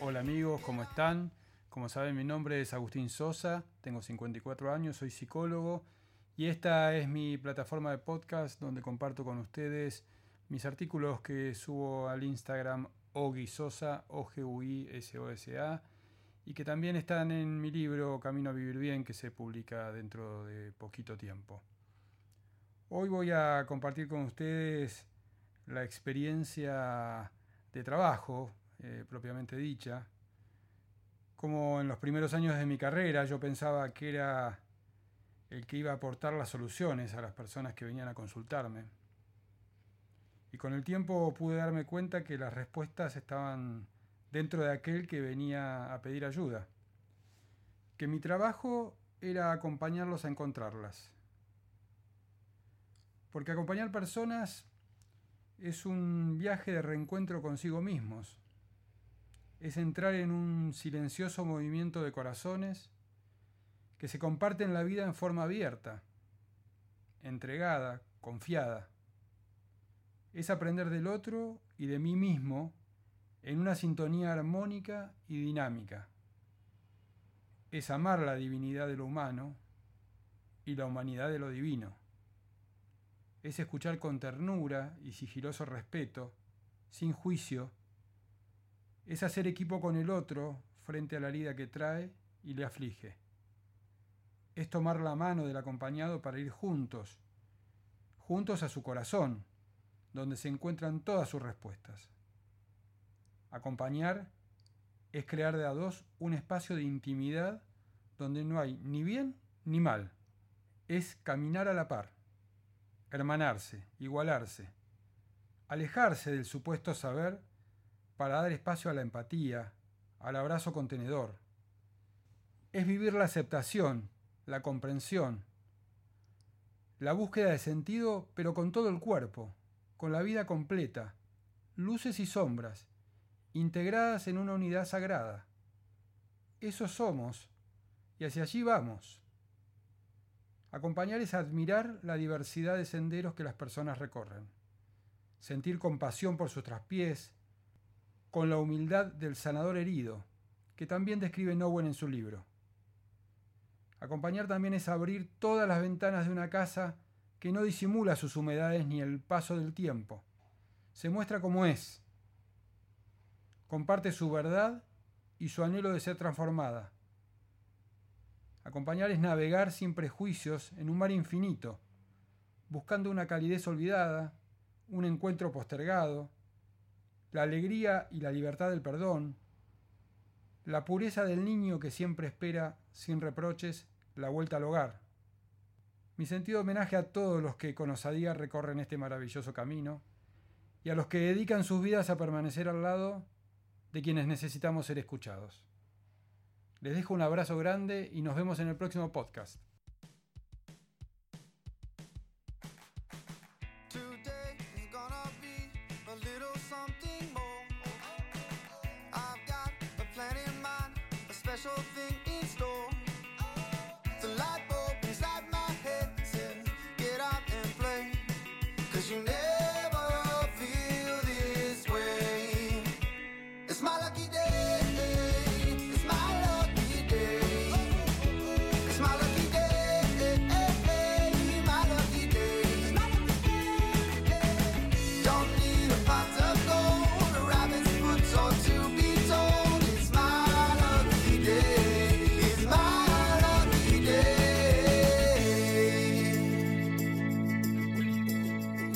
Hola amigos, ¿cómo están? Como saben, mi nombre es Agustín Sosa, tengo 54 años, soy psicólogo y esta es mi plataforma de podcast donde comparto con ustedes mis artículos que subo al Instagram Ogi Sosa, O-G-U-I-S-O-S-A y que también están en mi libro Camino a Vivir Bien que se publica dentro de poquito tiempo. Hoy voy a compartir con ustedes la experiencia de trabajo eh, propiamente dicha. Como en los primeros años de mi carrera yo pensaba que era el que iba a aportar las soluciones a las personas que venían a consultarme. Y con el tiempo pude darme cuenta que las respuestas estaban dentro de aquel que venía a pedir ayuda. Que mi trabajo era acompañarlos a encontrarlas. Porque acompañar personas es un viaje de reencuentro consigo mismos es entrar en un silencioso movimiento de corazones que se comparten la vida en forma abierta, entregada, confiada. Es aprender del otro y de mí mismo en una sintonía armónica y dinámica. Es amar la divinidad de lo humano y la humanidad de lo divino. Es escuchar con ternura y sigiloso respeto, sin juicio, es hacer equipo con el otro frente a la herida que trae y le aflige. Es tomar la mano del acompañado para ir juntos, juntos a su corazón, donde se encuentran todas sus respuestas. Acompañar es crear de a dos un espacio de intimidad donde no hay ni bien ni mal. Es caminar a la par, hermanarse, igualarse, alejarse del supuesto saber para dar espacio a la empatía, al abrazo contenedor. Es vivir la aceptación, la comprensión, la búsqueda de sentido, pero con todo el cuerpo, con la vida completa, luces y sombras, integradas en una unidad sagrada. Eso somos, y hacia allí vamos. Acompañar es admirar la diversidad de senderos que las personas recorren, sentir compasión por sus traspiés, con la humildad del sanador herido, que también describe Nowen en su libro. Acompañar también es abrir todas las ventanas de una casa que no disimula sus humedades ni el paso del tiempo. Se muestra como es. Comparte su verdad y su anhelo de ser transformada. Acompañar es navegar sin prejuicios en un mar infinito, buscando una calidez olvidada, un encuentro postergado, la alegría y la libertad del perdón, la pureza del niño que siempre espera, sin reproches, la vuelta al hogar. Mi sentido homenaje a todos los que con osadía recorren este maravilloso camino y a los que dedican sus vidas a permanecer al lado de quienes necesitamos ser escuchados. Les dejo un abrazo grande y nos vemos en el próximo podcast. you Fala que Deus